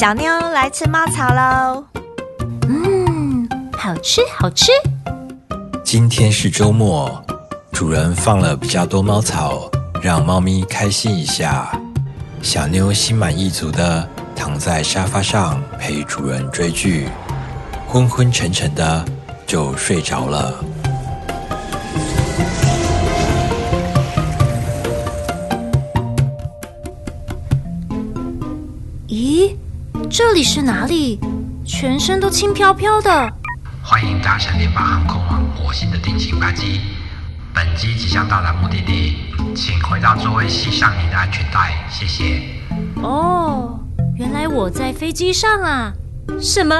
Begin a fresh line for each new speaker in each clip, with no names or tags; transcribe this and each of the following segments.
小妞来吃猫草喽！
嗯，好吃好吃。
今天是周末，主人放了比较多猫草，让猫咪开心一下。小妞心满意足的躺在沙发上陪主人追剧，昏昏沉沉的就睡着了。
这里是哪里？全身都轻飘飘的。
欢迎搭乘联邦航空往火星的定型班机，本机即将到达目的地，请回到座位系上你的安全带，谢谢。
哦，原来我在飞机上啊！什么？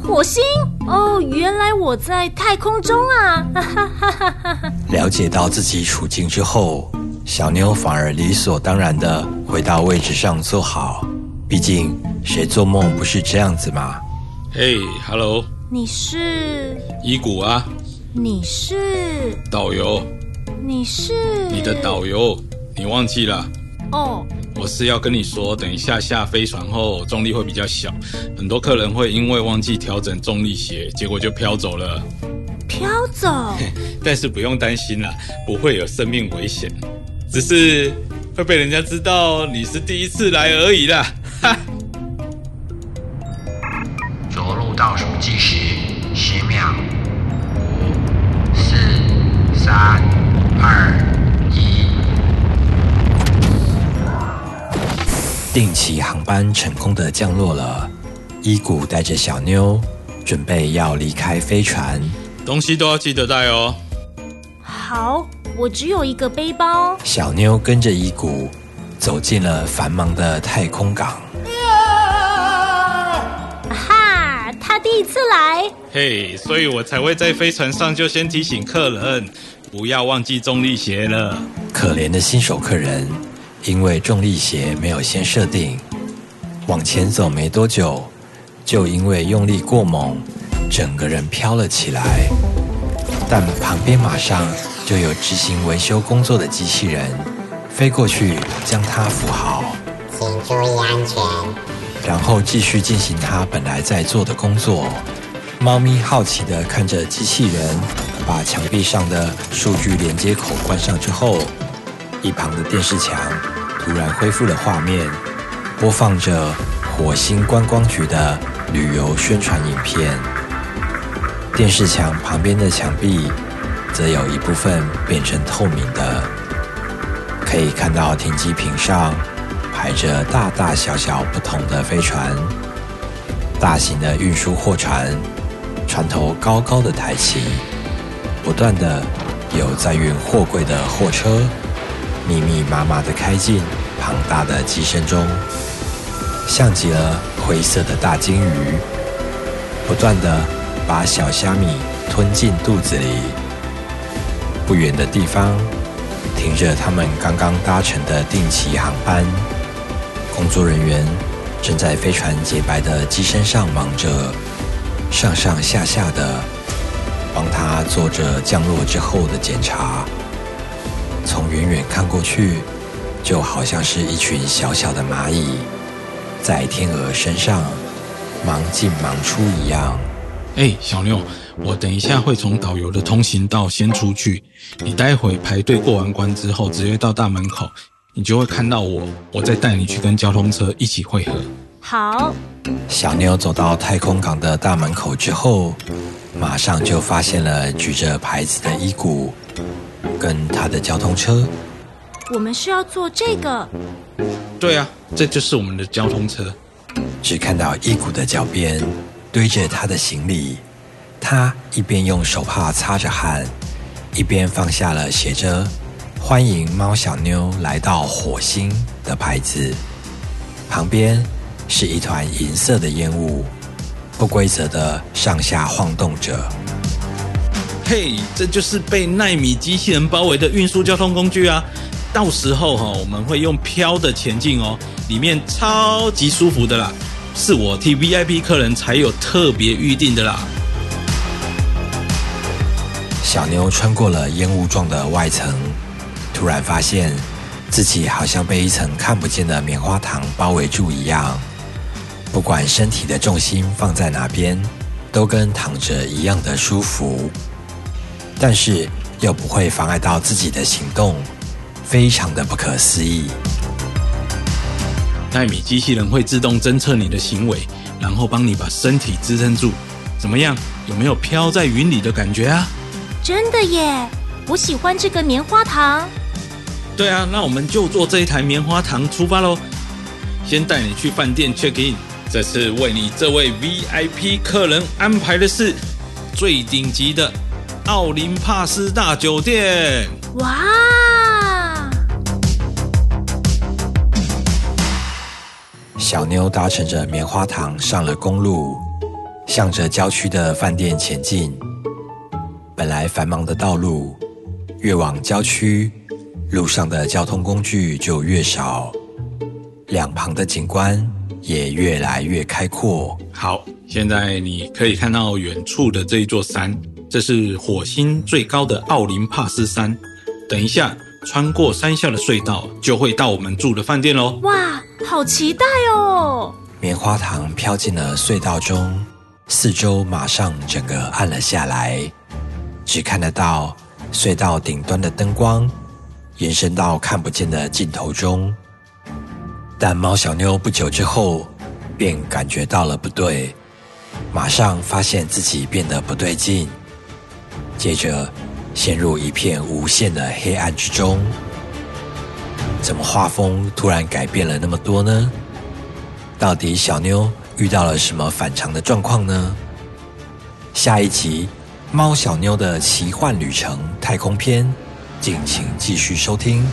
火星？哦，原来我在太空中啊！哈哈哈哈哈哈！
了解到自己处境之后，小妞反而理所当然的回到位置上坐好。毕竟，谁做梦不是这样子吗？
嘿，Hello，
你是
伊谷啊，
你是
导游，
你是
你的导游，你忘记了？
哦，
我是要跟你说，等一下下飞船后重力会比较小，很多客人会因为忘记调整重力鞋，结果就飘走了。
飘走？
但是不用担心啦，不会有生命危险，只是会被人家知道你是第一次来而已啦。哈！
倒数计时十秒，五、四、三、二、一。
定期航班成功的降落了，伊谷带着小妞准备要离开飞船，
东西都要记得带哦。
好，我只有一个背包。
小妞跟着伊谷走进了繁忙的太空港。
一次来。
嘿，所以我才会在飞船上就先提醒客人，不要忘记重力鞋了。
可怜的新手客人，因为重力鞋没有先设定，往前走没多久，就因为用力过猛，整个人飘了起来。但旁边马上就有执行维修工作的机器人飞过去，将它扶好，
请注意安全。
然后继续进行它本来在做的工作。猫咪好奇地看着机器人把墙壁上的数据连接口关上之后，一旁的电视墙突然恢复了画面，播放着火星观光局的旅游宣传影片。电视墙旁边的墙壁则有一部分变成透明的，可以看到停机坪上排着大大小小不同的飞船，大型的运输货船，船头高高的抬起，不断的有载运货柜的货车，密密麻麻的开进庞大的机身中，像极了灰色的大鲸鱼，不断的把小虾米吞进肚子里。不远的地方，停着他们刚刚搭乘的定期航班，工作人员正在飞船洁白的机身上忙着，上上下下的帮他做着降落之后的检查。从远远看过去，就好像是一群小小的蚂蚁在天鹅身上忙进忙出一样。
哎，小六，我等一下会从导游的通行道先出去，你待会排队过完关之后，直接到大门口，你就会看到我，我再带你去跟交通车一起汇合。
好，
小妞走到太空港的大门口之后，马上就发现了举着牌子的伊谷跟他的交通车。
我们是要坐这个。
对啊，这就是我们的交通车。
只看到伊谷的脚边堆着他的行李，他一边用手帕擦着汗，一边放下了写着“欢迎猫小妞来到火星”的牌子。旁边是一团银色的烟雾，不规则的上下晃动着。
嘿，这就是被纳米机器人包围的运输交通工具啊！到时候哈、我们会用飘的前进哦，里面超级舒服的啦，是我替 VIP 客人才有特别预定的啦。
小妞穿过了烟雾状的外层，突然发现自己好像被一层看不见的棉花糖包围住一样。不管身体的重心放在哪边，都跟躺着一样的舒服，但是又不会妨碍到自己的行动，非常的不可思议。
纳米机器人会自动侦测你的行为，然后帮你把身体支撑住。怎么样？有没有飘在云里的感觉啊？
真的耶！我喜欢这个棉花糖。
对啊，那我们就坐这一台棉花糖出发喽。先带你去饭店 check in，这次为你这位 VIP 客人安排的是最顶级的奥林帕斯大酒店。
哇！
小妞搭乘着棉花糖上了公路，向着郊区的饭店前进。本来繁忙的道路，越往郊区，路上的交通工具就越少，两旁的景观也越来越开阔。
好，现在你可以看到远处的这一座山，这是火星最高的奥林帕斯山。等一下，穿过山下的隧道，就会到我们住的饭店喽。
哇，好期待哦！
棉花糖飘进了隧道中，四周马上整个暗了下来，只看得到隧道顶端的灯光延伸到看不见的尽头中。但猫小妞不久之后便感觉到了不对，马上发现自己变得不对劲，接着陷入一片无限的黑暗之中。怎么画风突然改变了那么多呢？到底小妞遇到了什么反常的状况呢？下一集《猫小妞的奇幻旅程太空篇》，敬请继续收听。